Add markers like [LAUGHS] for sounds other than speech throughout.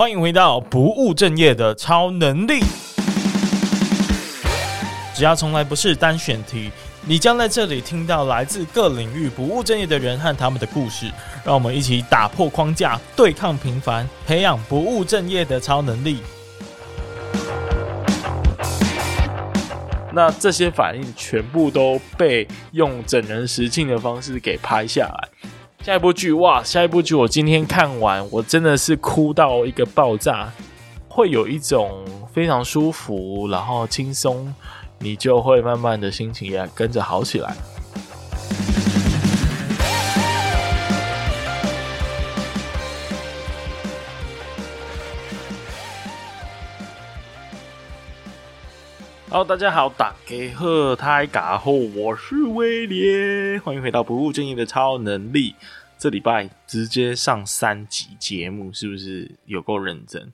欢迎回到不务正业的超能力。只要从来不是单选题，你将在这里听到来自各领域不务正业的人和他们的故事。让我们一起打破框架，对抗平凡，培养不务正业的超能力。那这些反应全部都被用整人实境的方式给拍下来。下一部剧哇，下一部剧我今天看完，我真的是哭到一个爆炸，会有一种非常舒服，然后轻松，你就会慢慢的心情也跟着好起来。Hello，大家好，打给贺太嘎后，我是威廉，欢迎回到不务正业的超能力。这礼拜直接上三集节目，是不是有够认真？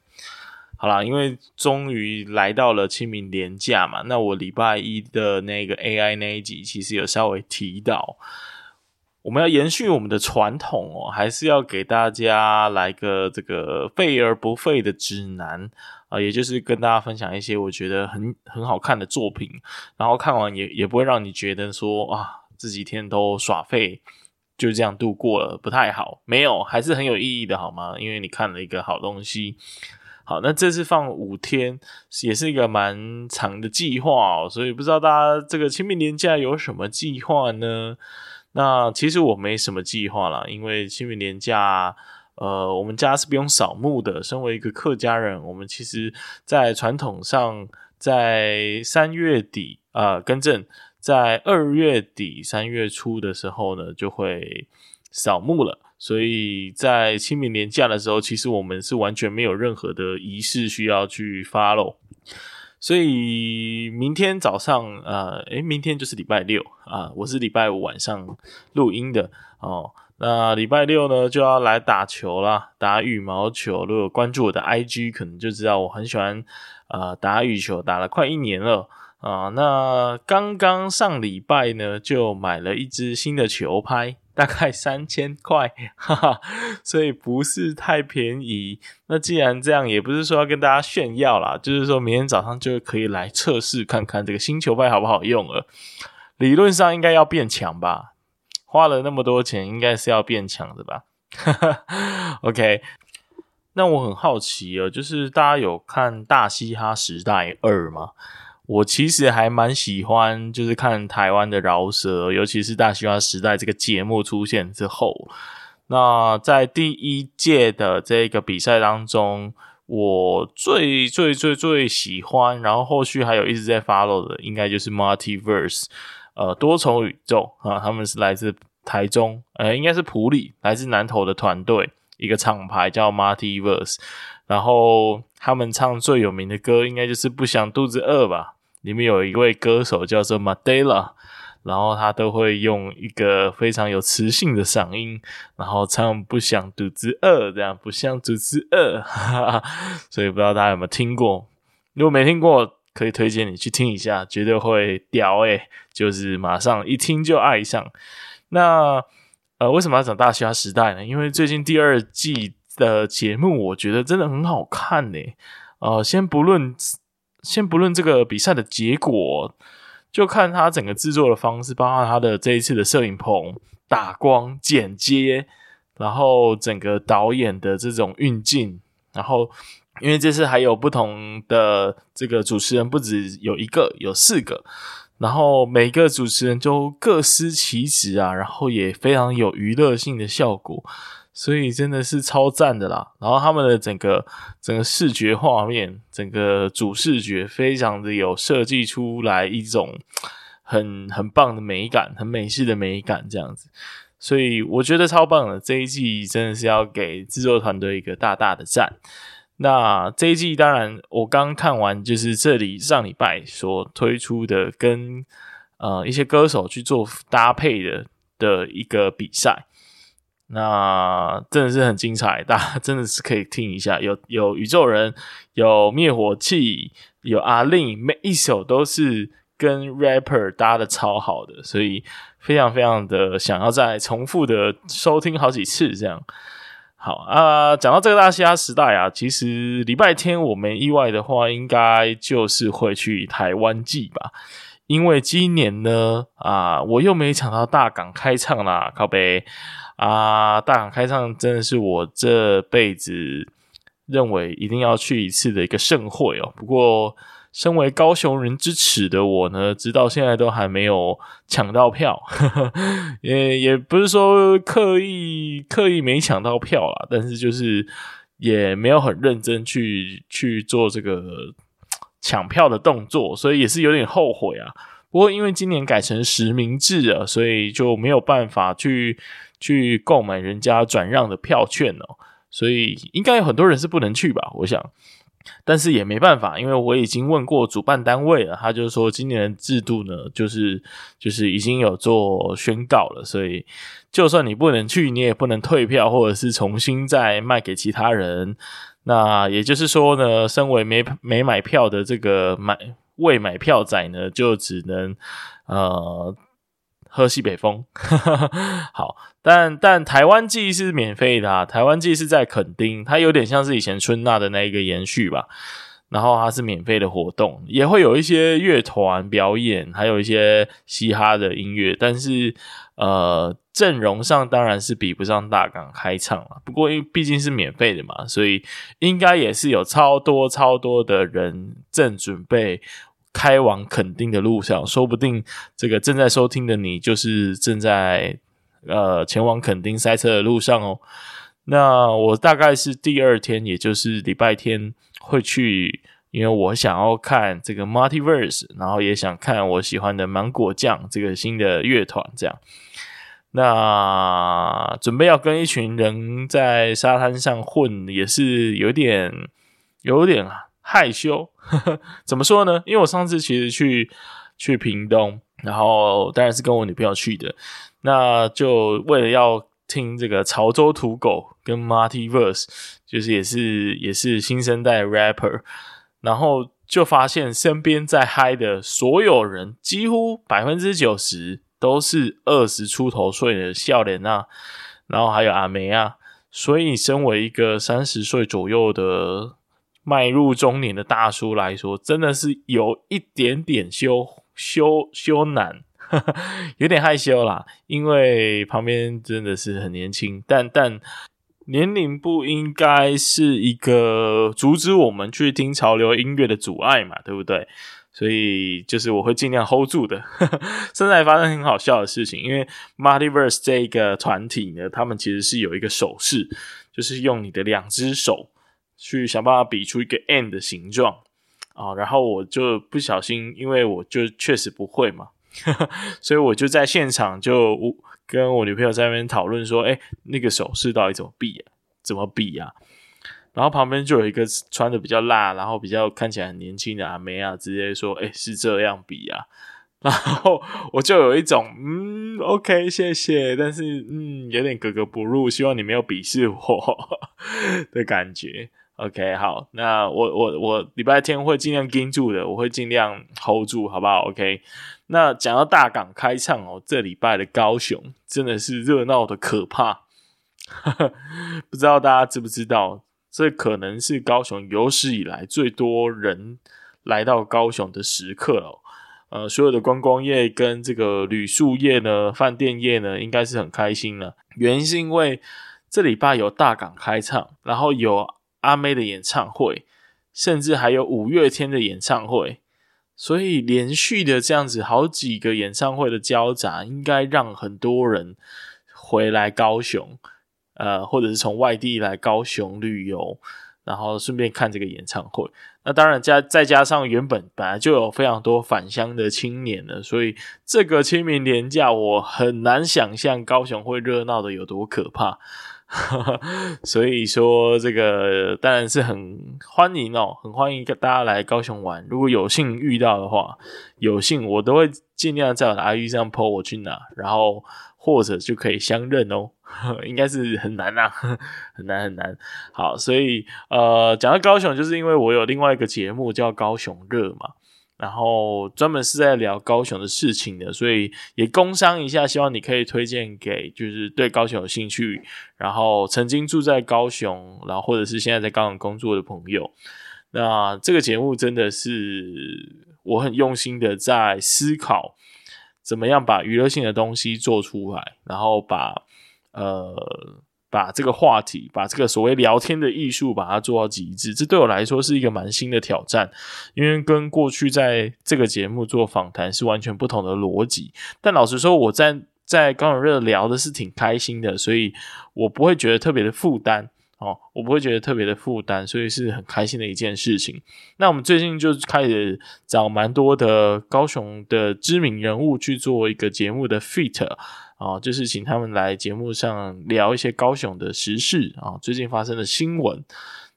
好啦，因为终于来到了清明连假嘛，那我礼拜一的那个 AI 那一集，其实有稍微提到，我们要延续我们的传统哦，还是要给大家来个这个废而不废的指南。啊，也就是跟大家分享一些我觉得很很好看的作品，然后看完也也不会让你觉得说啊，这几天都耍废，就这样度过了，不太好。没有，还是很有意义的，好吗？因为你看了一个好东西。好，那这次放五天，也是一个蛮长的计划哦，所以不知道大家这个清明连假有什么计划呢？那其实我没什么计划啦，因为清明连假。呃，我们家是不用扫墓的。身为一个客家人，我们其实，在传统上，在三月底啊、呃，更正，在二月底三月初的时候呢，就会扫墓了。所以在清明年假的时候，其实我们是完全没有任何的仪式需要去发露。所以明天早上，呃，诶，明天就是礼拜六啊，我是礼拜五晚上录音的哦。那礼拜六呢，就要来打球啦，打羽毛球。如果关注我的 IG，可能就知道我很喜欢呃打羽球，打了快一年了啊、那刚刚上礼拜呢，就买了一支新的球拍，大概三千块，[LAUGHS] 哈哈，所以不是太便宜。那既然这样，也不是说要跟大家炫耀啦，就是说明天早上就可以来测试看看这个新球拍好不好用了。理论上应该要变强吧。花了那么多钱，应该是要变强的吧哈哈？[LAUGHS] OK，那我很好奇哦，就是大家有看《大嘻哈时代二》吗？我其实还蛮喜欢，就是看台湾的饶舌，尤其是《大嘻哈时代》这个节目出现之后。那在第一届的这个比赛当中，我最最最最喜欢，然后后续还有一直在 follow 的，应该就是 Multiverse。呃，多重宇宙啊，他们是来自台中，呃，应该是普里，来自南投的团队，一个厂牌叫 Multiverse，然后他们唱最有名的歌，应该就是不想肚子饿吧。里面有一位歌手叫做 Madela，然后他都会用一个非常有磁性的嗓音，然后唱不想肚子饿，这样不想肚子饿，[LAUGHS] 所以不知道大家有没有听过？如果没听过，可以推荐你去听一下，绝对会屌诶、就是马上一听就爱上。那呃，为什么要讲大嘻哈时代呢？因为最近第二季的节目，我觉得真的很好看呢、呃，先不论先不论这个比赛的结果，就看他整个制作的方式，包括他的这一次的摄影棚、打光、剪接，然后整个导演的这种运镜，然后。因为这次还有不同的这个主持人，不止有一个，有四个，然后每个主持人都各司其职啊，然后也非常有娱乐性的效果，所以真的是超赞的啦。然后他们的整个整个视觉画面，整个主视觉非常的有设计出来一种很很棒的美感，很美式的美感这样子，所以我觉得超棒的。这一季真的是要给制作团队一个大大的赞。那这一季当然，我刚看完，就是这里上礼拜所推出的跟呃一些歌手去做搭配的的一个比赛，那真的是很精彩，大家真的是可以听一下。有有宇宙人，有灭火器，有阿令，每一首都是跟 rapper 搭的超好的，所以非常非常的想要再重复的收听好几次这样。好啊，讲到这个大嘻哈时代啊，其实礼拜天我没意外的话，应该就是会去台湾季吧。因为今年呢，啊，我又没抢到大港开唱啦，靠北啊！大港开唱真的是我这辈子认为一定要去一次的一个盛会哦。不过，身为高雄人之耻的我呢，直到现在都还没有抢到票，[LAUGHS] 也也不是说刻意刻意没抢到票啦，但是就是也没有很认真去去做这个。抢票的动作，所以也是有点后悔啊。不过因为今年改成实名制了，所以就没有办法去去购买人家转让的票券哦。所以应该有很多人是不能去吧？我想，但是也没办法，因为我已经问过主办单位了，他就是说今年制度呢，就是就是已经有做宣告了，所以就算你不能去，你也不能退票，或者是重新再卖给其他人。那也就是说呢，身为没没买票的这个买未买票仔呢，就只能呃喝西北风。[LAUGHS] 好，但但台湾季是免费的，台湾季是在垦丁，它有点像是以前春娜的那一个延续吧。然后它是免费的活动，也会有一些乐团表演，还有一些嘻哈的音乐，但是呃阵容上当然是比不上大港开唱了。不过因为毕竟是免费的嘛，所以应该也是有超多超多的人正准备开往垦丁的路上，说不定这个正在收听的你就是正在呃前往垦丁塞车的路上哦。那我大概是第二天，也就是礼拜天。会去，因为我想要看这个 Multiverse，然后也想看我喜欢的芒果酱这个新的乐团。这样，那准备要跟一群人在沙滩上混，也是有点有点啊害羞。呵呵，怎么说呢？因为我上次其实去去屏东，然后当然是跟我女朋友去的，那就为了要。听这个潮州土狗跟 Marty Verse，就是也是也是新生代 rapper，然后就发现身边在嗨的所有人，几乎百分之九十都是二十出头岁的笑脸啊，然后还有阿梅啊，所以身为一个三十岁左右的迈入中年的大叔来说，真的是有一点点羞羞羞难。[LAUGHS] 有点害羞啦，因为旁边真的是很年轻，但但年龄不应该是一个阻止我们去听潮流音乐的阻碍嘛，对不对？所以就是我会尽量 hold 住的。[LAUGHS] 现在发生很好笑的事情，因为 Multiverse 这个团体呢，他们其实是有一个手势，就是用你的两只手去想办法比出一个 N 的形状啊，然后我就不小心，因为我就确实不会嘛。[LAUGHS] 所以我就在现场就跟我女朋友在那边讨论说：“哎，那个手势到底怎么比啊？怎么比啊？”然后旁边就有一个穿的比较辣，然后比较看起来很年轻的阿妹啊，直接说：“哎，是这样比啊。[LAUGHS] ”然后我就有一种嗯，OK，谢谢，但是嗯，有点格格不入，希望你没有鄙视我 [LAUGHS] 的感觉。OK，好，那我我我礼拜天会尽量盯住的，我会尽量 hold 住，好不好？OK。那讲到大港开唱哦，这礼拜的高雄真的是热闹的可怕，[LAUGHS] 不知道大家知不知道？这可能是高雄有史以来最多人来到高雄的时刻哦。呃，所有的观光业跟这个旅宿业呢，饭店业呢，应该是很开心了。原因是因为这礼拜有大港开唱，然后有。阿妹的演唱会，甚至还有五月天的演唱会，所以连续的这样子好几个演唱会的交杂，应该让很多人回来高雄，呃，或者是从外地来高雄旅游，然后顺便看这个演唱会。那当然加再加上原本本来就有非常多返乡的青年了，所以这个清明连假，我很难想象高雄会热闹的有多可怕。[LAUGHS] 所以说，这个当然是很欢迎哦，很欢迎大家来高雄玩。如果有幸遇到的话，有幸我都会尽量在我的 IG 上 po 我去哪，然后或者就可以相认哦。[LAUGHS] 应该是很难啊，[LAUGHS] 很难很难。好，所以呃，讲到高雄，就是因为我有另外一个节目叫高雄热嘛。然后专门是在聊高雄的事情的，所以也工商一下，希望你可以推荐给就是对高雄有兴趣，然后曾经住在高雄，然后或者是现在在高雄工作的朋友。那这个节目真的是我很用心的在思考，怎么样把娱乐性的东西做出来，然后把呃。把这个话题，把这个所谓聊天的艺术，把它做到极致，这对我来说是一个蛮新的挑战，因为跟过去在这个节目做访谈是完全不同的逻辑。但老实说，我在在高雄热聊的是挺开心的，所以我不会觉得特别的负担哦，我不会觉得特别的负担，所以是很开心的一件事情。那我们最近就开始找蛮多的高雄的知名人物去做一个节目的 fit。啊，就是请他们来节目上聊一些高雄的时事啊，最近发生的新闻。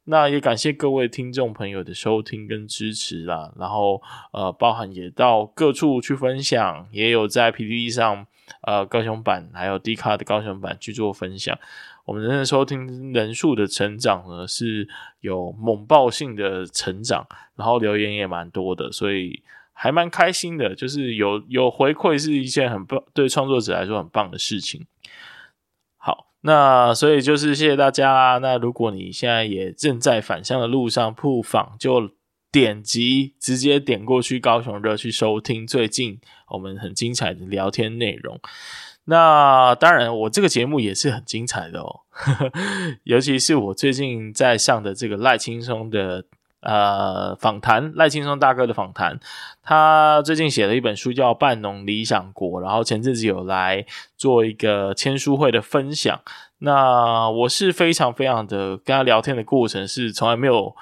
那也感谢各位听众朋友的收听跟支持啦。然后呃，包含也到各处去分享，也有在 PPT 上呃高雄版，还有 D 卡的高雄版去做分享。我们的收听人数的成长呢，是有猛爆性的成长，然后留言也蛮多的，所以。还蛮开心的，就是有有回馈是一件很棒，对创作者来说很棒的事情。好，那所以就是谢谢大家啦。那如果你现在也正在返乡的路上，不妨就点击直接点过去高雄热去收听最近我们很精彩的聊天内容。那当然，我这个节目也是很精彩的哦，[LAUGHS] 尤其是我最近在上的这个赖青松的。呃，访谈赖青松大哥的访谈，他最近写了一本书叫《半农理想国》，然后前阵子有来做一个签书会的分享。那我是非常非常的跟他聊天的过程是从来没有，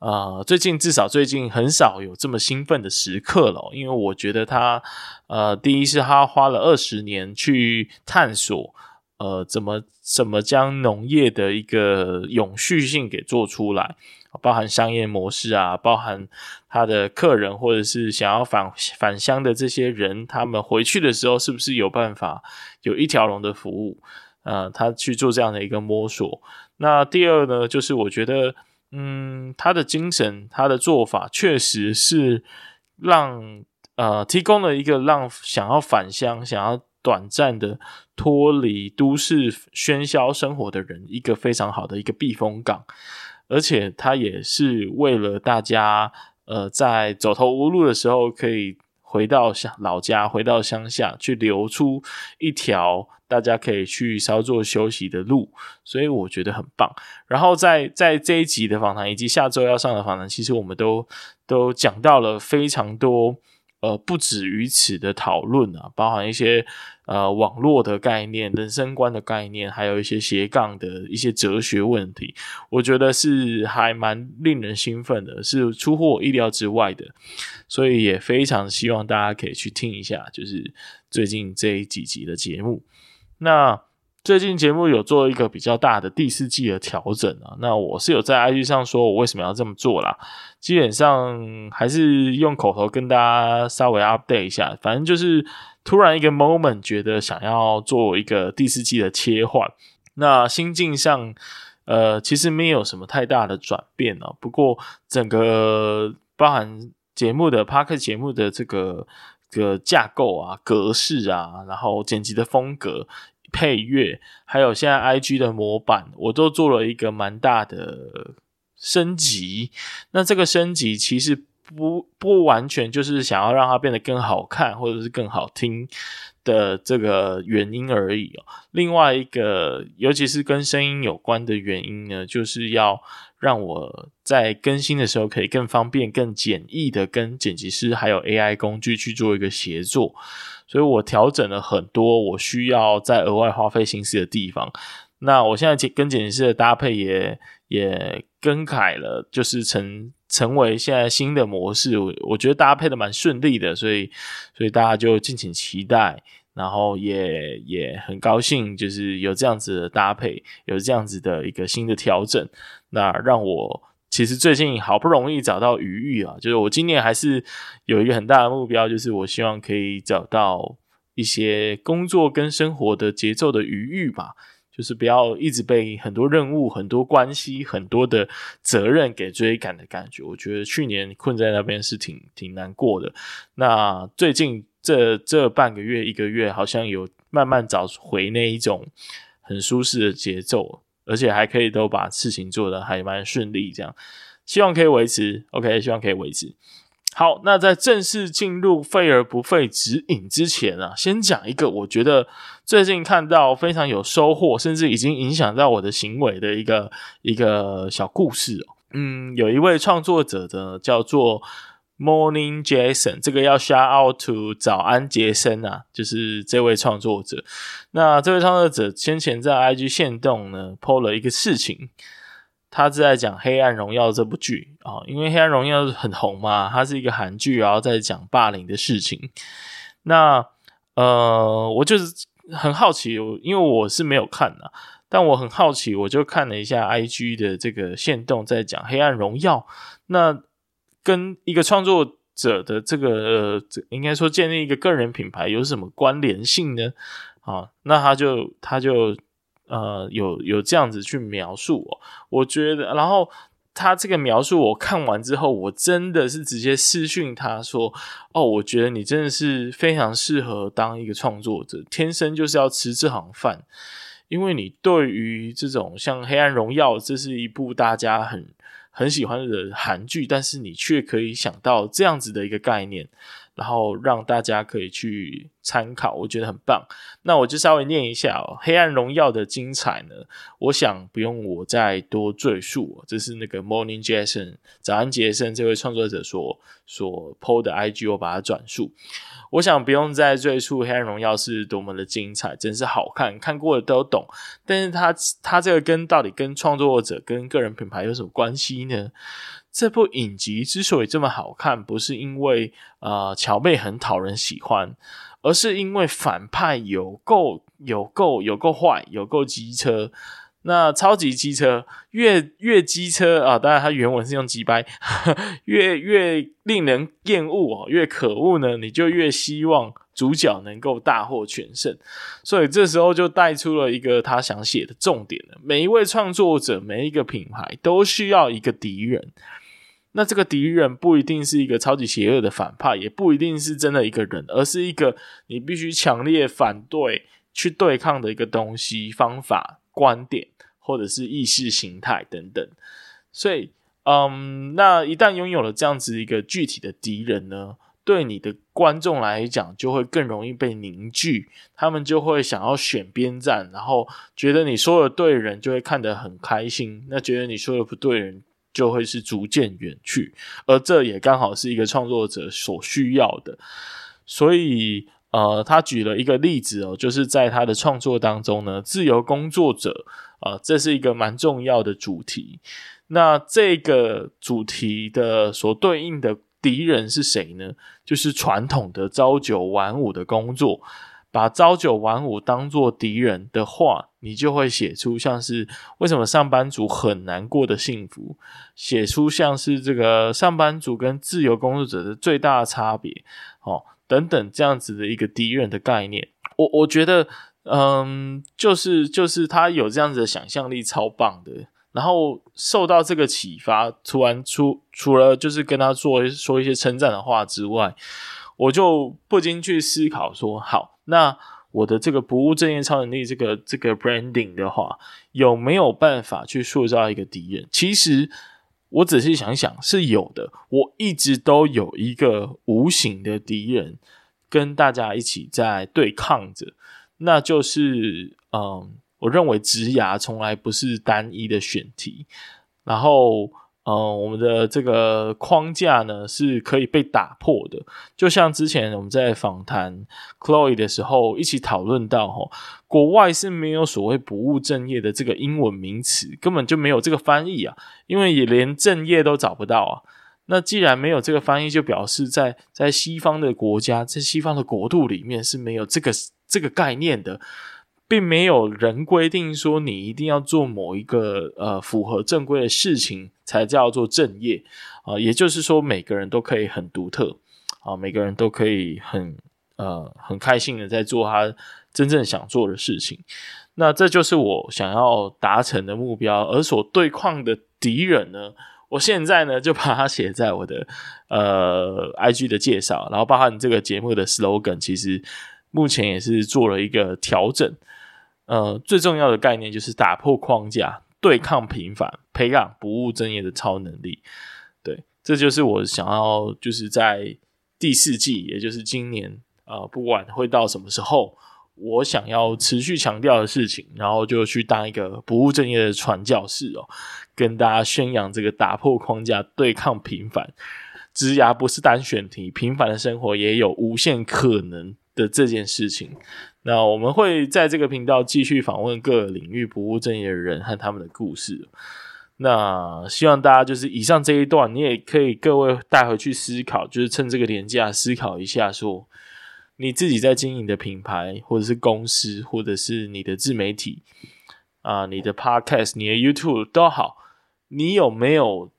呃，最近至少最近很少有这么兴奋的时刻了，因为我觉得他，呃，第一是他花了二十年去探索，呃，怎么怎么将农业的一个永续性给做出来。包含商业模式啊，包含他的客人或者是想要返返乡的这些人，他们回去的时候是不是有办法有一条龙的服务？呃，他去做这样的一个摸索。那第二呢，就是我觉得，嗯，他的精神，他的做法，确实是让呃提供了一个让想要返乡、想要短暂的脱离都市喧嚣生活的人，一个非常好的一个避风港。而且他也是为了大家，呃，在走投无路的时候，可以回到乡老家，回到乡下去留出一条大家可以去稍作休息的路，所以我觉得很棒。然后在在这一集的访谈以及下周要上的访谈，其实我们都都讲到了非常多。呃，不止于此的讨论啊，包含一些呃网络的概念、人生观的概念，还有一些斜杠的一些哲学问题，我觉得是还蛮令人兴奋的，是出乎我意料之外的，所以也非常希望大家可以去听一下，就是最近这几集的节目。那最近节目有做一个比较大的第四季的调整啊，那我是有在 IG 上说我为什么要这么做啦，基本上还是用口头跟大家稍微 update 一下，反正就是突然一个 moment 觉得想要做一个第四季的切换，那心境上呃其实没有什么太大的转变啊，不过整个包含节目的 Podcast 节目的这个个架构啊、格式啊，然后剪辑的风格。配乐，还有现在 IG 的模板，我都做了一个蛮大的升级。那这个升级其实不不完全就是想要让它变得更好看，或者是更好听的这个原因而已哦。另外一个，尤其是跟声音有关的原因呢，就是要让我在更新的时候可以更方便、更简易的跟剪辑师还有 AI 工具去做一个协作。所以我调整了很多我需要再额外花费心思的地方。那我现在跟剪辑师的搭配也也更改了，就是成成为现在新的模式。我我觉得搭配的蛮顺利的，所以所以大家就敬请期待。然后也也很高兴，就是有这样子的搭配，有这样子的一个新的调整，那让我。其实最近好不容易找到余裕啊，就是我今年还是有一个很大的目标，就是我希望可以找到一些工作跟生活的节奏的余裕吧。就是不要一直被很多任务、很多关系、很多的责任给追赶的感觉。我觉得去年困在那边是挺挺难过的。那最近这这半个月、一个月，好像有慢慢找回那一种很舒适的节奏，而且还可以都把事情做得还蛮顺利，这样。希望可以维持，OK，希望可以维持。好，那在正式进入废而不废指引之前啊，先讲一个我觉得最近看到非常有收获，甚至已经影响到我的行为的一个一个小故事哦。嗯，有一位创作者呢，叫做 Morning Jason，这个要 shout out to 早安杰森啊，就是这位创作者。那这位创作者先前在 IG 限动呢，po 了一个事情。他是在讲《黑暗荣耀》这部剧啊，因为《黑暗荣耀》很红嘛，它是一个韩剧，然后在讲霸凌的事情。那呃，我就是很好奇，因为我是没有看的，但我很好奇，我就看了一下 IG 的这个限动，在讲《黑暗荣耀》，那跟一个创作者的这个呃，应该说建立一个个人品牌有什么关联性呢？啊，那他就他就。呃，有有这样子去描述哦，我觉得，然后他这个描述我看完之后，我真的是直接私讯他说，哦，我觉得你真的是非常适合当一个创作者，天生就是要吃这行饭，因为你对于这种像《黑暗荣耀》，这是一部大家很很喜欢的韩剧，但是你却可以想到这样子的一个概念。然后让大家可以去参考，我觉得很棒。那我就稍微念一下哦，《黑暗荣耀》的精彩呢，我想不用我再多赘述。这是那个 Morning Jason 早安杰森这位创作者所所 PO 的 IG，我把它转述。我想不用再赘述《黑暗荣耀》是多么的精彩，真是好看，看过的都懂。但是它它这个跟到底跟创作者跟个人品牌有什么关系呢？这部影集之所以这么好看，不是因为呃乔妹很讨人喜欢，而是因为反派有够有够有够坏，有够机车。那超级机车越越机车啊，当然它原文是用机掰，[LAUGHS] 越越令人厌恶哦，越可恶呢，你就越希望主角能够大获全胜。所以这时候就带出了一个他想写的重点了：每一位创作者，每一个品牌都需要一个敌人。那这个敌人不一定是一个超级邪恶的反派，也不一定是真的一个人，而是一个你必须强烈反对去对抗的一个东西、方法、观点，或者是意识形态等等。所以，嗯，那一旦拥有了这样子一个具体的敌人呢，对你的观众来讲就会更容易被凝聚，他们就会想要选边站，然后觉得你说的对人就会看得很开心，那觉得你说的不对人。就会是逐渐远去，而这也刚好是一个创作者所需要的。所以，呃，他举了一个例子哦，就是在他的创作当中呢，自由工作者啊，呃，这是一个蛮重要的主题。那这个主题的所对应的敌人是谁呢？就是传统的朝九晚五的工作。把朝九晚五当做敌人的话，你就会写出像是为什么上班族很难过的幸福，写出像是这个上班族跟自由工作者的最大差别，哦，等等这样子的一个敌人的概念。我我觉得，嗯，就是就是他有这样子的想象力，超棒的。然后受到这个启发，突然除除了就是跟他做说一些称赞的话之外，我就不禁去思考说，好。那我的这个不务正业超能力，这个这个 branding 的话，有没有办法去塑造一个敌人？其实我仔细想想是有的。我一直都有一个无形的敌人，跟大家一起在对抗着。那就是，嗯，我认为职涯从来不是单一的选题。然后。嗯、我们的这个框架呢是可以被打破的，就像之前我们在访谈 Chloe 的时候一起讨论到，吼，国外是没有所谓不务正业的这个英文名词，根本就没有这个翻译啊，因为也连正业都找不到啊。那既然没有这个翻译，就表示在在西方的国家，在西方的国度里面是没有这个这个概念的。并没有人规定说你一定要做某一个呃符合正规的事情才叫做正业啊，也就是说每个人都可以很独特啊，每个人都可以很呃很开心的在做他真正想做的事情。那这就是我想要达成的目标，而所对抗的敌人呢，我现在呢就把它写在我的呃 IG 的介绍，然后包含这个节目的 slogan，其实目前也是做了一个调整。呃，最重要的概念就是打破框架，对抗平凡，培养不务正业的超能力。对，这就是我想要，就是在第四季，也就是今年，呃，不管会到什么时候，我想要持续强调的事情，然后就去当一个不务正业的传教士哦，跟大家宣扬这个打破框架，对抗平凡，职涯不是单选题，平凡的生活也有无限可能的这件事情。那我们会在这个频道继续访问各个领域不务正业的人和他们的故事。那希望大家就是以上这一段，你也可以各位带回去思考，就是趁这个年假思考一下，说你自己在经营的品牌，或者是公司，或者是你的自媒体啊、你的 Podcast、你的 YouTube 都好，你有没有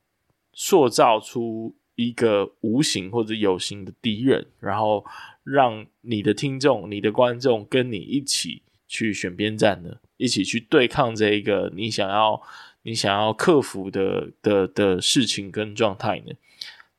塑造出一个无形或者有形的敌人，然后让你的听众、你的观众跟你一起去选边站呢？一起去对抗这一个你想要、你想要克服的的的事情跟状态呢？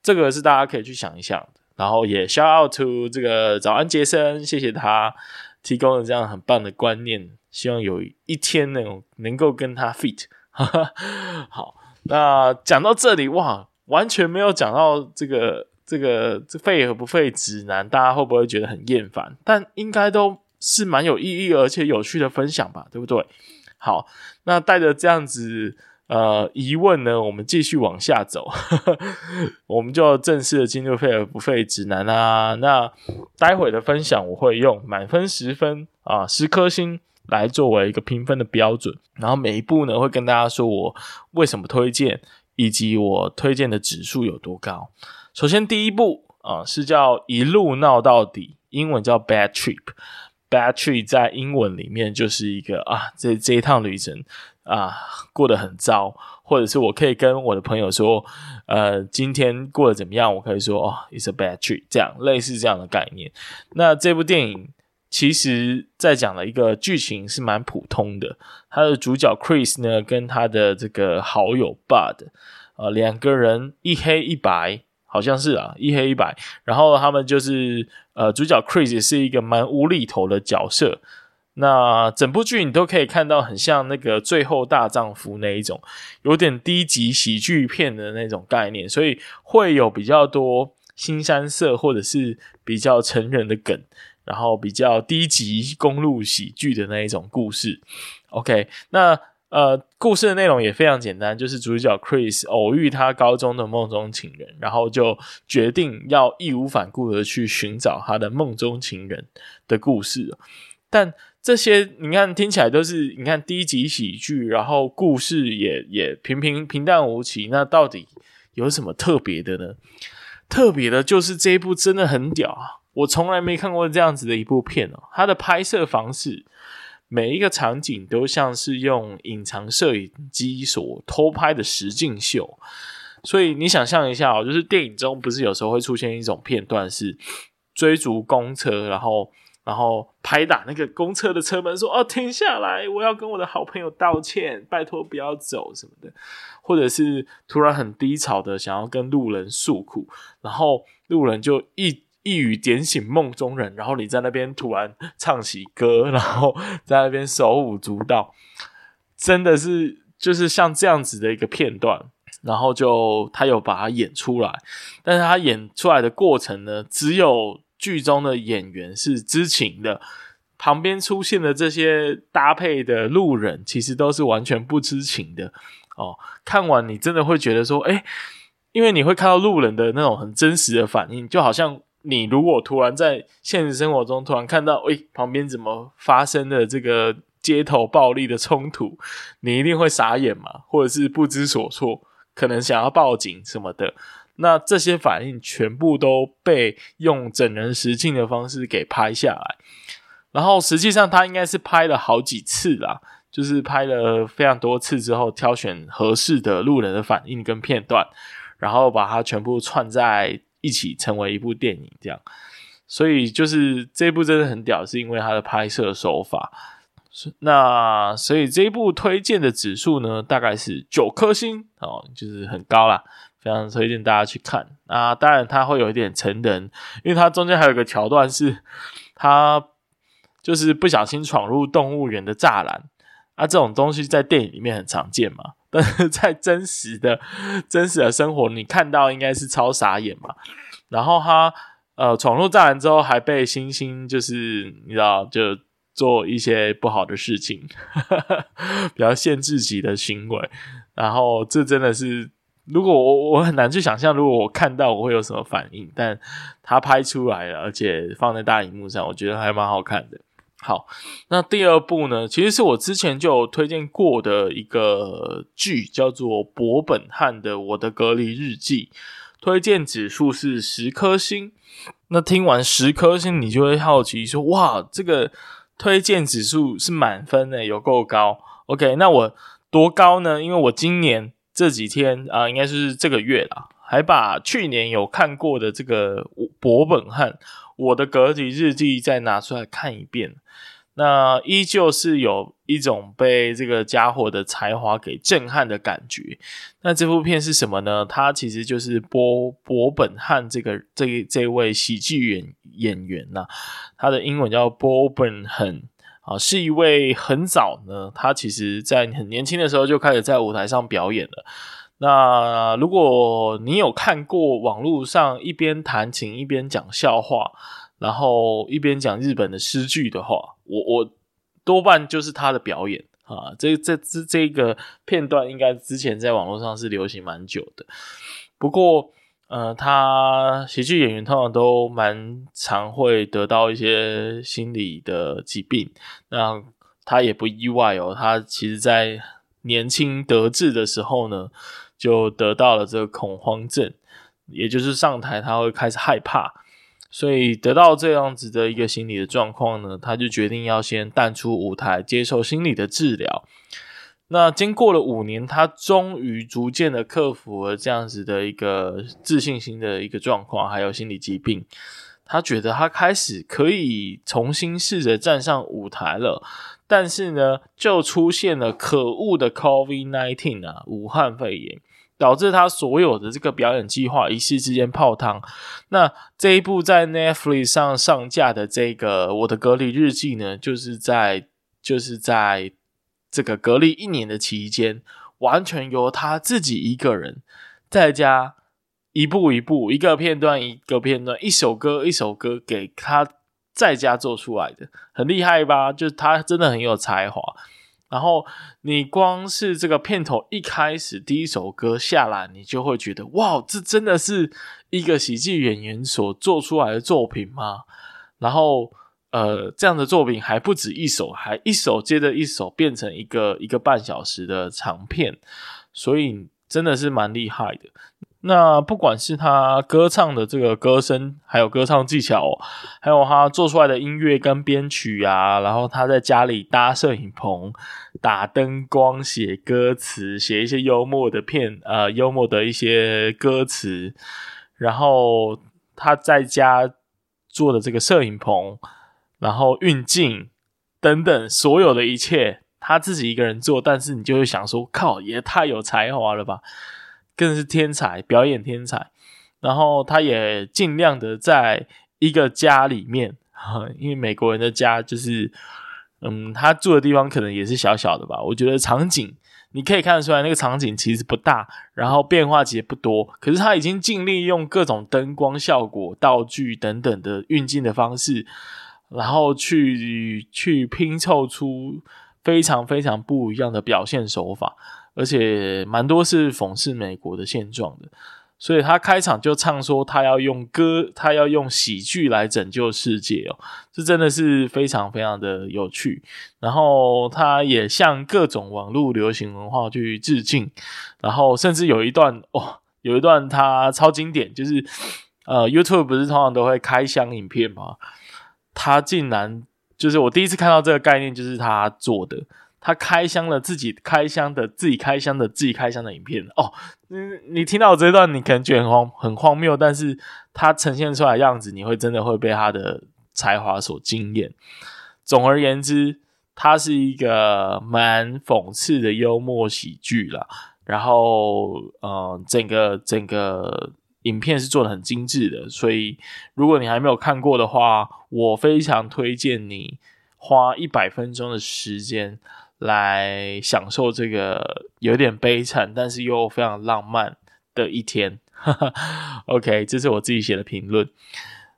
这个是大家可以去想一想。然后也 shout out to 这个早安杰森，谢谢他提供了这样很棒的观念。希望有一天能能够跟他 fit。[LAUGHS] 好，那讲到这里哇，完全没有讲到这个。这个这废和不废指南，大家会不会觉得很厌烦？但应该都是蛮有意义而且有趣的分享吧，对不对？好，那带着这样子呃疑问呢，我们继续往下走，[LAUGHS] 我们就正式的进入废和不废指南啦。那待会的分享我会用满分十分啊，十颗星来作为一个评分的标准，然后每一步呢会跟大家说我为什么推荐，以及我推荐的指数有多高。首先，第一部啊是叫一路闹到底，英文叫 Bad Trip。Bad Trip 在英文里面就是一个啊，这这一趟旅程啊过得很糟，或者是我可以跟我的朋友说，呃，今天过得怎么样？我可以说哦，It's a bad trip，这样类似这样的概念。那这部电影其实在讲的一个剧情是蛮普通的，他的主角 Chris 呢跟他的这个好友 Bud 啊两个人一黑一白。好像是啊，一黑一白。然后他们就是呃，主角 Chris 也是一个蛮无厘头的角色。那整部剧你都可以看到，很像那个《最后大丈夫》那一种，有点低级喜剧片的那种概念，所以会有比较多腥膻色或者是比较成人的梗，然后比较低级公路喜剧的那一种故事。OK，那。呃，故事的内容也非常简单，就是主角 Chris 偶遇他高中的梦中情人，然后就决定要义无反顾的去寻找他的梦中情人的故事。但这些你看听起来都是你看低级喜剧，然后故事也也平平平淡无奇，那到底有什么特别的呢？特别的就是这一部真的很屌啊！我从来没看过这样子的一部片哦，它的拍摄方式。每一个场景都像是用隐藏摄影机所偷拍的实境秀，所以你想象一下哦，就是电影中不是有时候会出现一种片段是追逐公车，然后然后拍打那个公车的车门说：“哦，停下来，我要跟我的好朋友道歉，拜托不要走什么的。”或者是突然很低潮的想要跟路人诉苦，然后路人就一。一语点醒梦中人，然后你在那边突然唱起歌，然后在那边手舞足蹈，真的是就是像这样子的一个片段，然后就他有把它演出来，但是他演出来的过程呢，只有剧中的演员是知情的，旁边出现的这些搭配的路人其实都是完全不知情的哦。看完你真的会觉得说，诶，因为你会看到路人的那种很真实的反应，就好像。你如果突然在现实生活中突然看到，诶，旁边怎么发生了这个街头暴力的冲突，你一定会傻眼嘛，或者是不知所措，可能想要报警什么的。那这些反应全部都被用整人实境的方式给拍下来，然后实际上他应该是拍了好几次啦，就是拍了非常多次之后，挑选合适的路人的反应跟片段，然后把它全部串在。一起成为一部电影，这样，所以就是这部真的很屌，是因为它的拍摄手法。那所以这一部推荐的指数呢，大概是九颗星哦，就是很高啦，非常推荐大家去看。啊，当然它会有一点成人，因为它中间还有一个桥段是，它就是不小心闯入动物园的栅栏啊，这种东西在电影里面很常见嘛，但是在真实的真实的生活，你看到应该是超傻眼嘛。然后他呃闯入栅栏之后，还被星星就是你知道就。做一些不好的事情，[LAUGHS] 比较限制级的行为，然后这真的是，如果我我很难去想象，如果我看到我会有什么反应，但他拍出来了，而且放在大荧幕上，我觉得还蛮好看的。好，那第二部呢，其实是我之前就有推荐过的一个剧，叫做柏本汉的《我的隔离日记》，推荐指数是十颗星。那听完十颗星，你就会好奇说，哇，这个。推荐指数是满分的，有够高。OK，那我多高呢？因为我今年这几天啊、呃，应该是这个月啦，还把去年有看过的这个柏本汉我的隔离日记再拿出来看一遍。那依旧是有一种被这个家伙的才华给震撼的感觉。那这部片是什么呢？它其实就是柏柏本汉这个这这位喜剧演演员呐、他的英文叫 Bo Burnham 啊，是一位很早呢，他其实在很年轻的时候就开始在舞台上表演了。那如果你有看过网络上一边弹琴一边讲笑话，然后一边讲日本的诗句的话，我我多半就是他的表演啊。这这这这个片段应该之前在网络上是流行蛮久的。不过，呃，他喜剧演员通常都蛮常会得到一些心理的疾病，那他也不意外哦。他其实在年轻得志的时候呢，就得到了这个恐慌症，也就是上台他会开始害怕。所以得到这样子的一个心理的状况呢，他就决定要先淡出舞台，接受心理的治疗。那经过了五年，他终于逐渐的克服了这样子的一个自信心的一个状况，还有心理疾病。他觉得他开始可以重新试着站上舞台了，但是呢，就出现了可恶的 COVID-19 啊，武汉肺炎。导致他所有的这个表演计划一夕之间泡汤。那这一部在 Netflix 上上架的这个《我的隔离日记》呢，就是在就是在这个隔离一年的期间，完全由他自己一个人在家一步一步、一个片段一个片段、一首歌一首歌给他在家做出来的，很厉害吧？就是他真的很有才华。然后你光是这个片头一开始第一首歌下来，你就会觉得哇，这真的是一个喜剧演员所做出来的作品吗？然后呃，这样的作品还不止一首，还一首接着一首变成一个一个半小时的长片，所以真的是蛮厉害的。那不管是他歌唱的这个歌声，还有歌唱技巧，还有他做出来的音乐跟编曲啊，然后他在家里搭摄影棚、打灯光、写歌词、写一些幽默的片，呃，幽默的一些歌词，然后他在家做的这个摄影棚，然后运镜等等，所有的一切他自己一个人做，但是你就会想说，靠，也太有才华了吧！更是天才，表演天才。然后他也尽量的在一个家里面，[LAUGHS] 因为美国人的家就是，嗯，他住的地方可能也是小小的吧。我觉得场景你可以看得出来，那个场景其实不大，然后变化其实不多。可是他已经尽力用各种灯光效果、道具等等的运镜的方式，然后去去拼凑出非常非常不一样的表现手法。而且蛮多是讽刺美国的现状的，所以他开场就唱说他要用歌，他要用喜剧来拯救世界哦，这真的是非常非常的有趣。然后他也向各种网络流行文化去致敬，然后甚至有一段哦，有一段他超经典，就是呃，YouTube 不是通常都会开箱影片吗？他竟然就是我第一次看到这个概念，就是他做的。他开箱了自己开箱的自己开箱的自己开箱的影片哦，你你听到我这段，你可能觉得很荒很荒谬，但是他呈现出来的样子，你会真的会被他的才华所惊艳。总而言之，它是一个蛮讽刺的幽默喜剧啦。然后，呃，整个整个影片是做得很精致的，所以如果你还没有看过的话，我非常推荐你花一百分钟的时间来享受这个有点悲惨，但是又非常浪漫的一天。[LAUGHS] OK，这是我自己写的评论。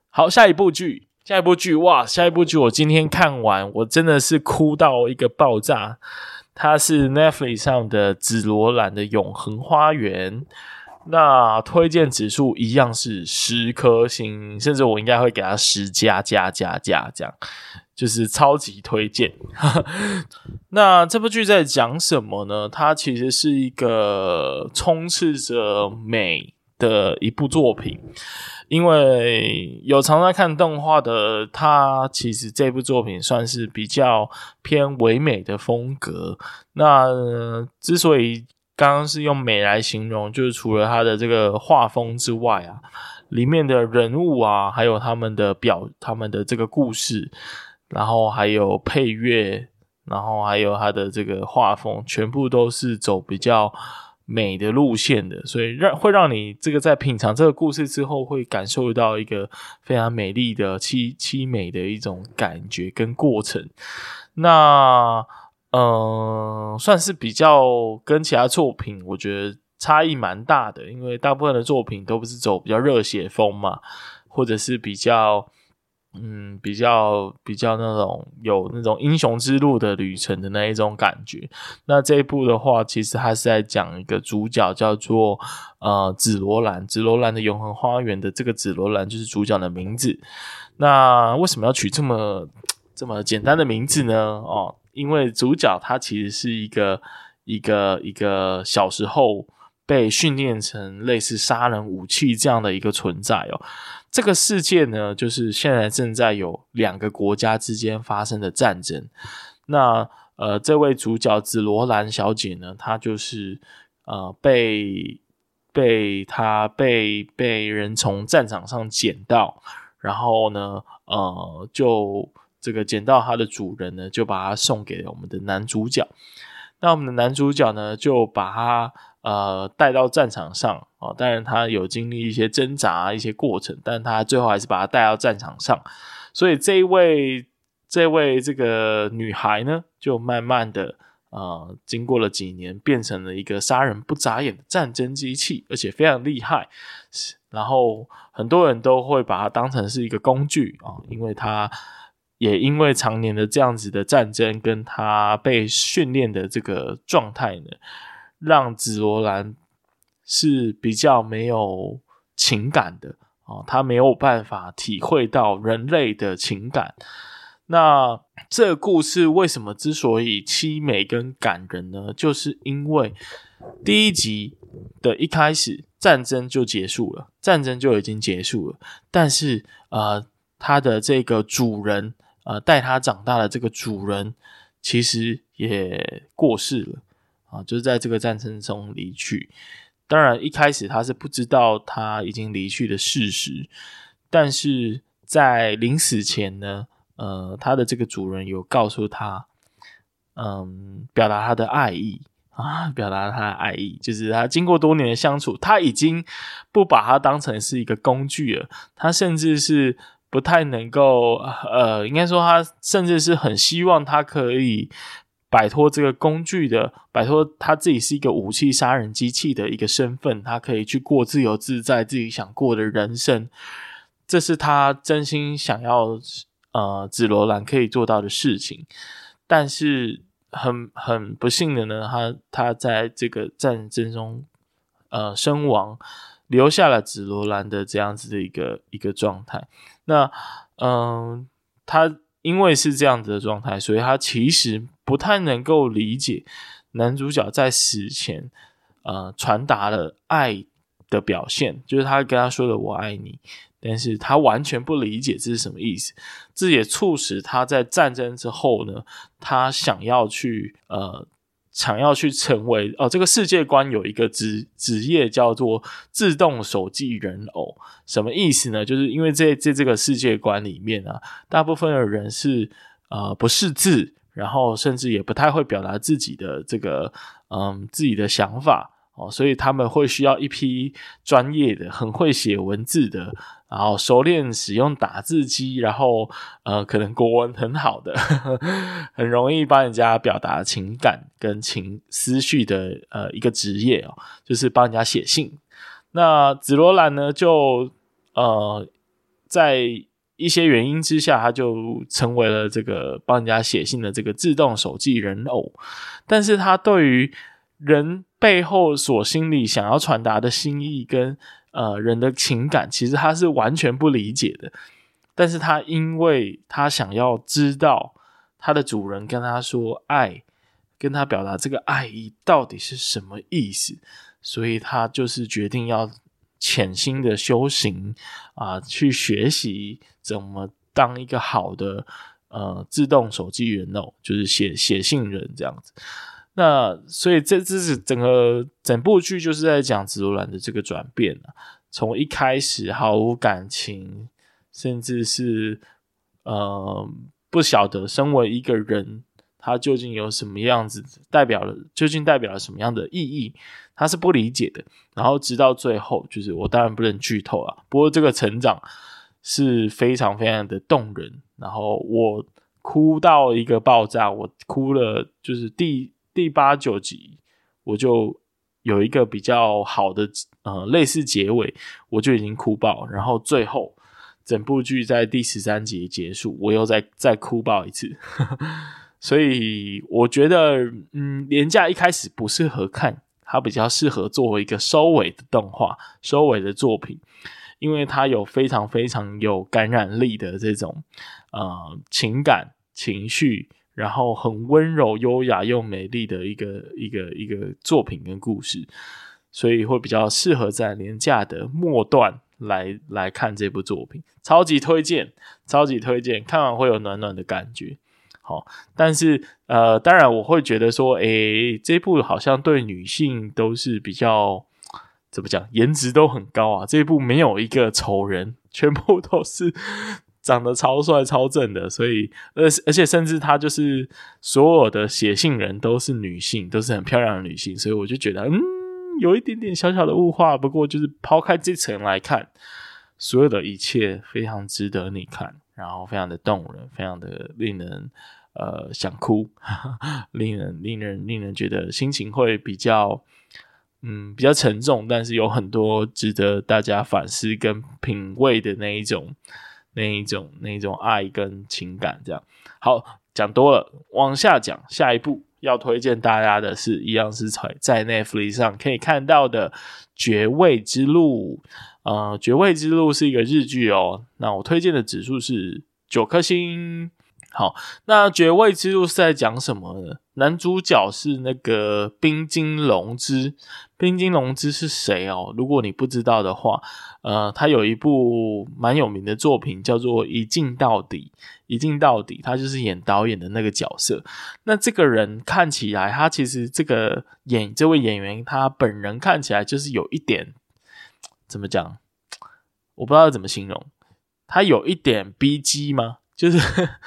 好，下一部剧，下一部剧，哇，下一部剧我今天看完，我真的是哭到一个爆炸。它是 Netflix 上的紫罗兰的永恒花园，那推荐指数一样是十颗星，甚至我应该会给它十加加加加这样，就是超级推荐。[LAUGHS] 那这部剧在讲什么呢？它其实是一个充斥着美的一部作品。因为有常在看动画的他，其实这部作品算是比较偏唯美的风格。那、之所以刚刚是用美来形容，就是除了他的这个画风之外啊，里面的人物啊，还有他们的表、他们的这个故事，然后还有配乐，然后还有它的这个画风，全部都是走比较。美的路线的，所以让会让你这个在品尝这个故事之后，会感受到一个非常美丽的凄凄美的一种感觉跟过程。那嗯、算是比较跟其他作品，我觉得差异蛮大的，因为大部分的作品都不是走比较热血风嘛，或者是比较。嗯，比较比较那种有那种英雄之路的旅程的那一种感觉。那这一部的话，其实它是在讲一个主角叫做呃紫罗兰，紫罗兰的永恒花园的这个紫罗兰就是主角的名字。那为什么要取这么这么简单的名字呢？哦，因为主角他其实是一个一个一个小时候被训练成类似杀人武器这样的一个存在哦。这个世界呢，就是现在正在有两个国家之间发生的战争。那呃，这位主角紫罗兰小姐呢，她就是呃被被她被被人从战场上捡到，然后呢，呃，就这个捡到她的主人呢，就把她送给了我们的男主角。那我们的男主角呢，就把她。呃，带到战场上哦，当然他有经历一些挣扎、一些过程，但他最后还是把他带到战场上。所以这一位、这位这个女孩呢，就慢慢的呃，经过了几年，变成了一个杀人不眨眼的战争机器，而且非常厉害。然后很多人都会把它当成是一个工具啊，因为他也因为常年的这样子的战争，跟他被训练的这个状态呢。让紫罗兰是比较没有情感的啊，他没有办法体会到人类的情感。那这个故事为什么之所以凄美跟感人呢？就是因为第一集的一开始，战争就结束了，战争就已经结束了，但是呃，他的这个主人呃，带他长大的这个主人，其实也过世了。啊，就是在这个战争中离去。当然，一开始他是不知道他已经离去的事实，但是在临死前呢，呃，他的这个主人有告诉他，嗯，表达他的爱意啊，表达他的爱意，就是他经过多年的相处，他已经不把他当成是一个工具了，他甚至是不太能够，呃，应该说他甚至是很希望他可以。摆脱这个工具的，摆脱他自己是一个武器杀人机器的一个身份，他可以去过自由自在自己想过的人生，这是他真心想要呃紫罗兰可以做到的事情。但是很很不幸的呢，他他在这个战争中呃身亡，留下了紫罗兰的这样子的一个一个状态。那嗯、他。因为是这样子的状态，所以他其实不太能够理解男主角在死前，呃，传达了爱的表现，就是他跟他说的“我爱你”，但是他完全不理解这是什么意思。这也促使他在战争之后呢，他想要去呃。想要去成为哦，这个世界观有一个职职业叫做自动手记人偶，什么意思呢？就是因为在在这个世界观里面啊，大部分的人是呃不识字，然后甚至也不太会表达自己的这个嗯自己的想法哦，所以他们会需要一批专业的、很会写文字的，然后熟练使用打字机，然后呃可能国文很好的，呵 [LAUGHS] 呵很容易帮人家表达情感跟情思绪的呃一个职业哦，就是帮人家写信。那紫罗兰呢，就呃在。一些原因之下，他就成为了这个帮人家写信的这个自动手记人偶。但是他对于人背后所心里想要传达的心意跟呃人的情感，其实他是完全不理解的。但是他因为他想要知道他的主人跟他说爱，跟他表达这个爱意到底是什么意思，所以他就是决定要。潜心的修行啊，去学习怎么当一个好的呃自动手机人哦，就是写写信人这样子。那所以这这是整个整部剧就是在讲紫罗兰的这个转变啊，从一开始毫无感情，甚至是呃不晓得身为一个人，他究竟有什么样子，代表了究竟代表了什么样的意义。他是不理解的，然后直到最后，就是我当然不能剧透啊。不过这个成长是非常非常的动人，然后我哭到一个爆炸，我哭了，就是第第八九集，我就有一个比较好的呃类似结尾，我就已经哭爆，然后最后整部剧在第十三集结束，我又再再哭爆一次，[LAUGHS] 所以我觉得嗯，廉价一开始不适合看。它比较适合作为一个收尾的动画、收尾的作品，因为它有非常非常有感染力的这种呃情感情绪，然后很温柔、优雅又美丽的一个一个一个作品跟故事，所以会比较适合在连假的末段来来看这部作品，超级推荐，超级推荐，看完会有暖暖的感觉。好，但是呃，当然我会觉得说，诶、这部好像对女性都是比较怎么讲，颜值都很高啊。这一部没有一个丑人，全部都是长得超帅、超正的。所以，而而且甚至他就是所有的写信人都是女性，都是很漂亮的女性。所以我就觉得，嗯，有一点点小小的物化。不过就是抛开这层来看，所有的一切非常值得你看。然后非常的动人，非常的令人呃想哭，[LAUGHS] 令人令人令人觉得心情会比较嗯比较沉重，但是有很多值得大家反思跟品味的那一种那一种那一种爱跟情感。这样好，讲多了，往下讲，下一步要推荐大家的是一样是在在 Netflix 上可以看到的《绝味之路》。呃，绝味之路是一个日剧哦。那我推荐的指数是九颗星。好，那绝味之路是在讲什么呢？男主角是那个冰晶龙之。滨津龙之是谁哦？如果你不知道的话，呃，他有一部蛮有名的作品叫做《一镜到底》。一镜到底，他就是演导演的那个角色。那这个人看起来，他其实这个演这位演员，他本人看起来就是有一点。怎么讲？我不知道怎么形容。他有一点 B G 吗？就是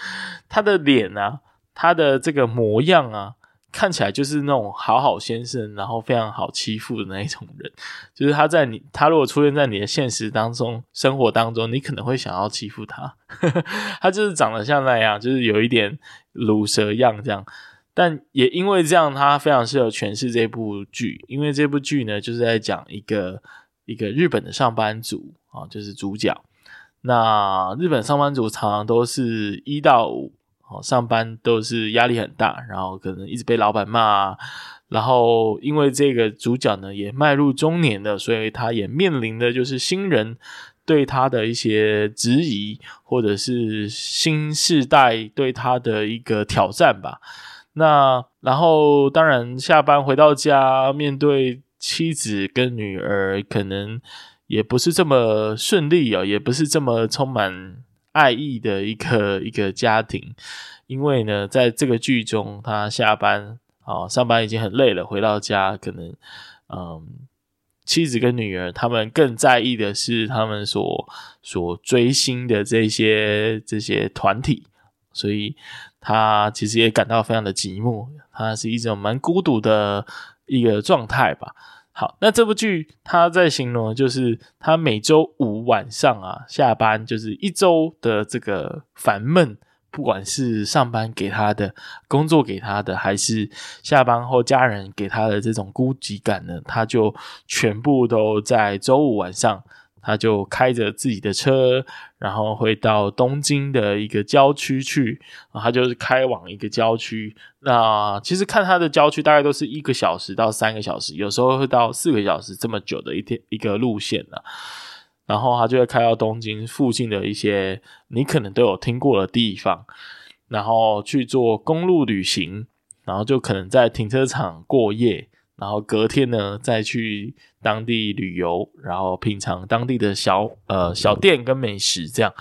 [LAUGHS] 他的脸啊，他的这个模样啊，看起来就是那种好好先生，然后非常好欺负的那一种人。[LAUGHS] 就是他在你，他如果出现在你的现实当中、生活当中，你可能会想要欺负他。[LAUGHS] 他就是长得像那样，就是有一点卤蛇样这样。但也因为这样，他非常适合诠释这部剧，因为这部剧呢，就是在讲一个。一个日本的上班族啊，就是主角。那日本上班族常常都是一到五，上班都是压力很大，然后可能一直被老板骂。然后因为这个主角呢也迈入中年了，所以他也面临的就是新人对他的一些质疑，或者是新世代对他的一个挑战吧。那然后当然下班回到家面对。妻子跟女儿可能也不是这么顺利哦，也不是这么充满爱意的一个一个家庭。因为呢，在这个剧中，他下班啊、哦，上班已经很累了，回到家可能，嗯，妻子跟女儿他们更在意的是他们所所追星的这些这些团体。所以他其实也感到非常的寂寞，他是一种蛮孤独的一个状态吧。好，那这部剧他在形容就是他每周五晚上啊下班，就是一周的这个烦闷，不管是上班给他的工作给他的，还是下班后家人给他的这种孤寂感呢，他就全部都在周五晚上。他就开着自己的车，然后会到东京的一个郊区去，他就是开往一个郊区。那其实看他的郊区大概都是一个小时到三个小时，有时候会到四个小时这么久的一天一个路线了。然后他就会开到东京附近的一些你可能都有听过的地方，然后去做公路旅行，然后就可能在停车场过夜。然后隔天呢，再去当地旅游，然后品尝当地的小呃小店跟美食，这样。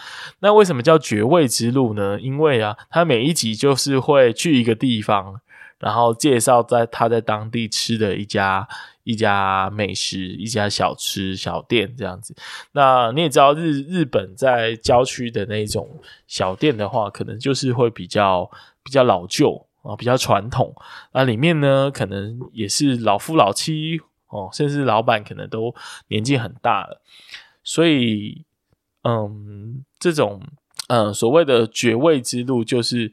那为什么叫绝味之路呢？因为啊，他每一集就是会去一个地方，然后介绍在他在当地吃的一家一家美食，一家小吃小店这样子。那你也知道日，日本在郊区的那种小店的话，可能就是会比较比较老旧。啊，比较传统，那里面呢，可能也是老夫老妻哦，甚至老板可能都年纪很大了，所以，嗯，这种嗯所谓的绝味之路，就是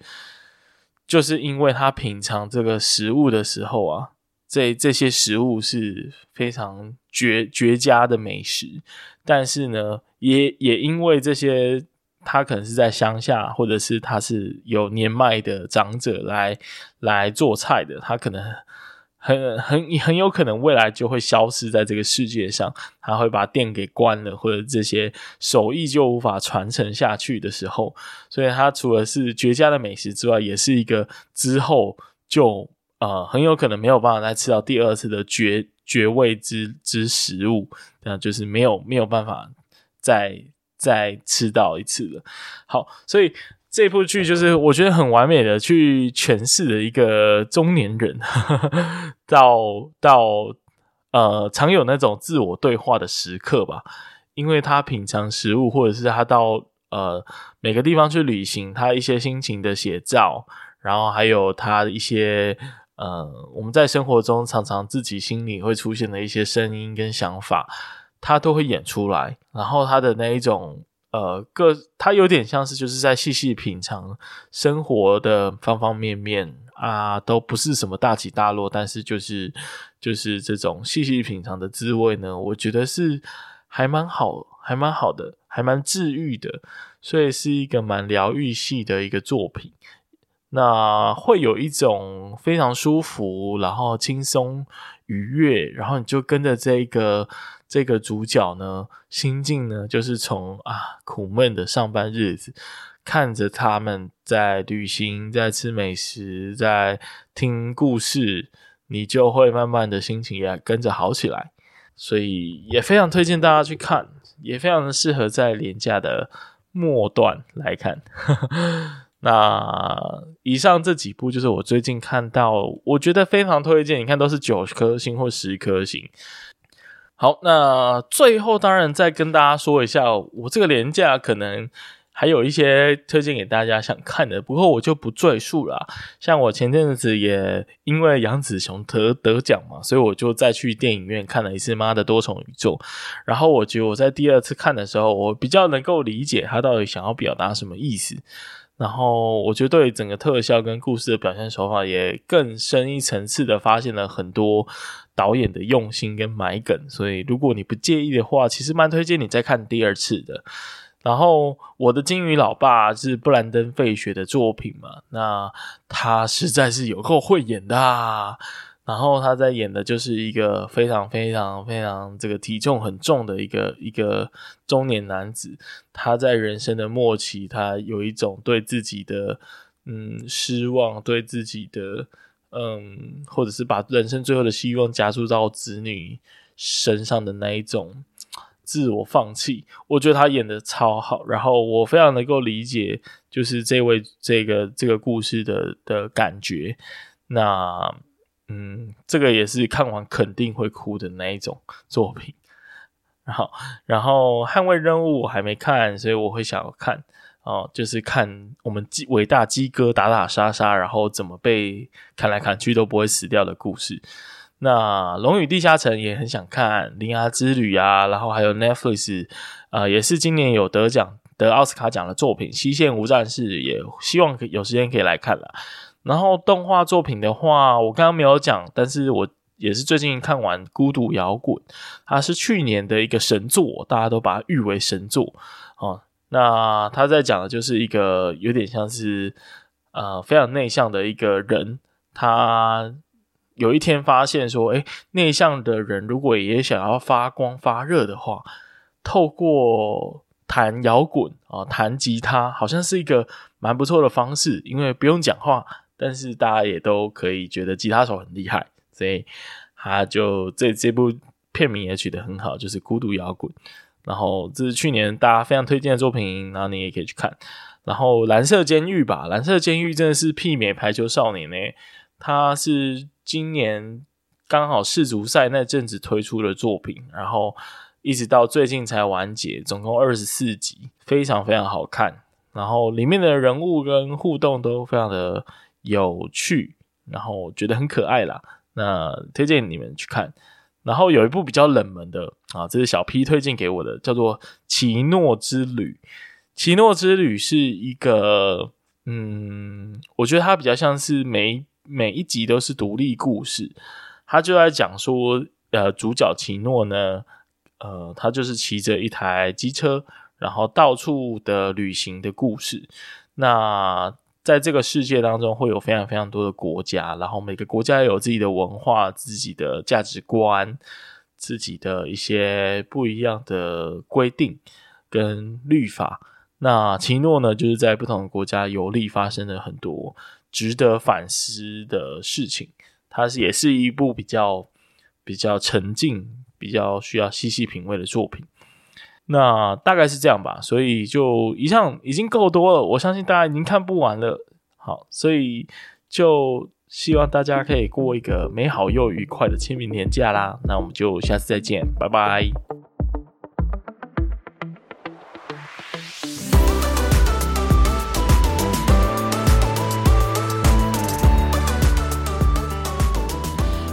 就是因为他品尝这个食物的时候啊，这这些食物是非常绝绝佳的美食，但是呢，也也因为这些。他可能是在乡下，或者是他是有年迈的长者来来做菜的，他可能很很很有可能未来就会消失在这个世界上，他会把店给关了，或者这些手艺就无法传承下去的时候，所以他除了是绝佳的美食之外，也是一个之后就呃很有可能没有办法再吃到第二次的绝绝味之之食物，那就是没有没有办法再。再吃到一次了，好，所以这部剧就是我觉得很完美的去诠释了一个中年人 [LAUGHS] 到到呃常有那种自我对话的时刻吧，因为他品尝食物，或者是他到呃每个地方去旅行，他一些心情的写照，然后还有他一些呃我们在生活中常常自己心里会出现的一些声音跟想法。他都会演出来，然后他的那一种呃，各他有点像是就是在细细品尝生活的方方面面啊，都不是什么大起大落，但是就是就是这种细细品尝的滋味呢，我觉得是还蛮好，还蛮好的，还蛮治愈的，所以是一个蛮疗愈系的一个作品。那会有一种非常舒服，然后轻松愉悦，然后你就跟着这个。这个主角呢，心境呢，就是从啊苦闷的上班日子，看着他们在旅行，在吃美食，在听故事，你就会慢慢的心情也跟着好起来。所以也非常推荐大家去看，也非常的适合在廉价的末段来看。[LAUGHS] 那以上这几部就是我最近看到，我觉得非常推荐。你看，都是九颗星或十颗星。好，那最后当然再跟大家说一下，我这个廉价可能还有一些推荐给大家想看的，不过我就不赘述了。像我前阵子也因为杨紫琼得得奖嘛，所以我就再去电影院看了一次《妈的多重宇宙》。然后我觉得我在第二次看的时候，我比较能够理解他到底想要表达什么意思。然后我觉得对整个特效跟故事的表现手法也更深一层次的发现了很多。导演的用心跟埋梗，所以如果你不介意的话，其实蛮推荐你再看第二次的。然后我的金鱼老爸是布兰登·费雪的作品嘛，那他实在是有够会演的。然后他在演的就是一个非常非常非常这个体重很重的一个一个中年男子，他在人生的末期，他有一种对自己的嗯失望，对自己的。嗯，或者是把人生最后的希望加注到子女身上的那一种自我放弃，我觉得他演得超好。然后我非常能够理解，就是这位这个这个故事的的感觉。那嗯，这个也是看完肯定会哭的那一种作品。然后，然后捍卫任务我还没看，所以我会想要看。哦，就是看我们鸡伟大鸡哥打打杀杀，然后怎么被砍来砍去都不会死掉的故事。那《龙与地下城》也很想看，《铃芽之旅》啊，然后还有 Netflix，呃，也是今年有得奖得奥斯卡奖的作品，《西线无战事》也希望有时间可以来看了。然后动画作品的话，我刚刚没有讲，但是我也是最近看完《孤独摇滚》，它是去年的一个神作，大家都把它誉为神作哦。那他在讲的就是一个有点像是呃非常内向的一个人，他有一天发现说，诶，内向的人如果也想要发光发热的话，透过弹摇滚啊，弹吉他，好像是一个蛮不错的方式，因为不用讲话，但是大家也都可以觉得吉他手很厉害，所以他就这这部片名也取得很好，就是《孤独摇滚》。然后这是去年大家非常推荐的作品，然后你也可以去看。然后蓝色监狱吧，蓝色监狱真的是媲美排球少年呢。他是今年刚好世足赛那阵子推出的作品，然后一直到最近才完结，总共二十四集，非常非常好看。然后里面的人物跟互动都非常的有趣，然后觉得很可爱啦。那推荐你们去看。然后有一部比较冷门的啊，这是小 P 推荐给我的，叫做《奇诺之旅》。奇诺之旅是一个，嗯，我觉得它比较像是每每一集都是独立故事。他就在讲说，呃，主角奇诺呢，呃，他就是骑着一台机车，然后到处的旅行的故事。那在这个世界当中，会有非常非常多的国家，然后每个国家有自己的文化、自己的价值观、自己的一些不一样的规定跟律法。那奇诺呢，就是在不同的国家游历，发生了很多值得反思的事情。它是也是一部比较比较沉静、比较需要细细品味的作品。那大概是这样吧，所以就以上已经够多了，我相信大家已经看不完了。好，所以就希望大家可以过一个美好又愉快的清明年假啦。那我们就下次再见，拜拜。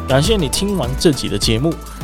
感谢你听完这集的节目。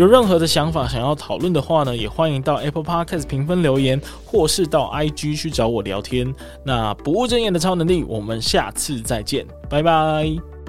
有任何的想法想要讨论的话呢，也欢迎到 Apple Podcast 评分留言，或是到 IG 去找我聊天。那不务正业的超能力，我们下次再见，拜拜。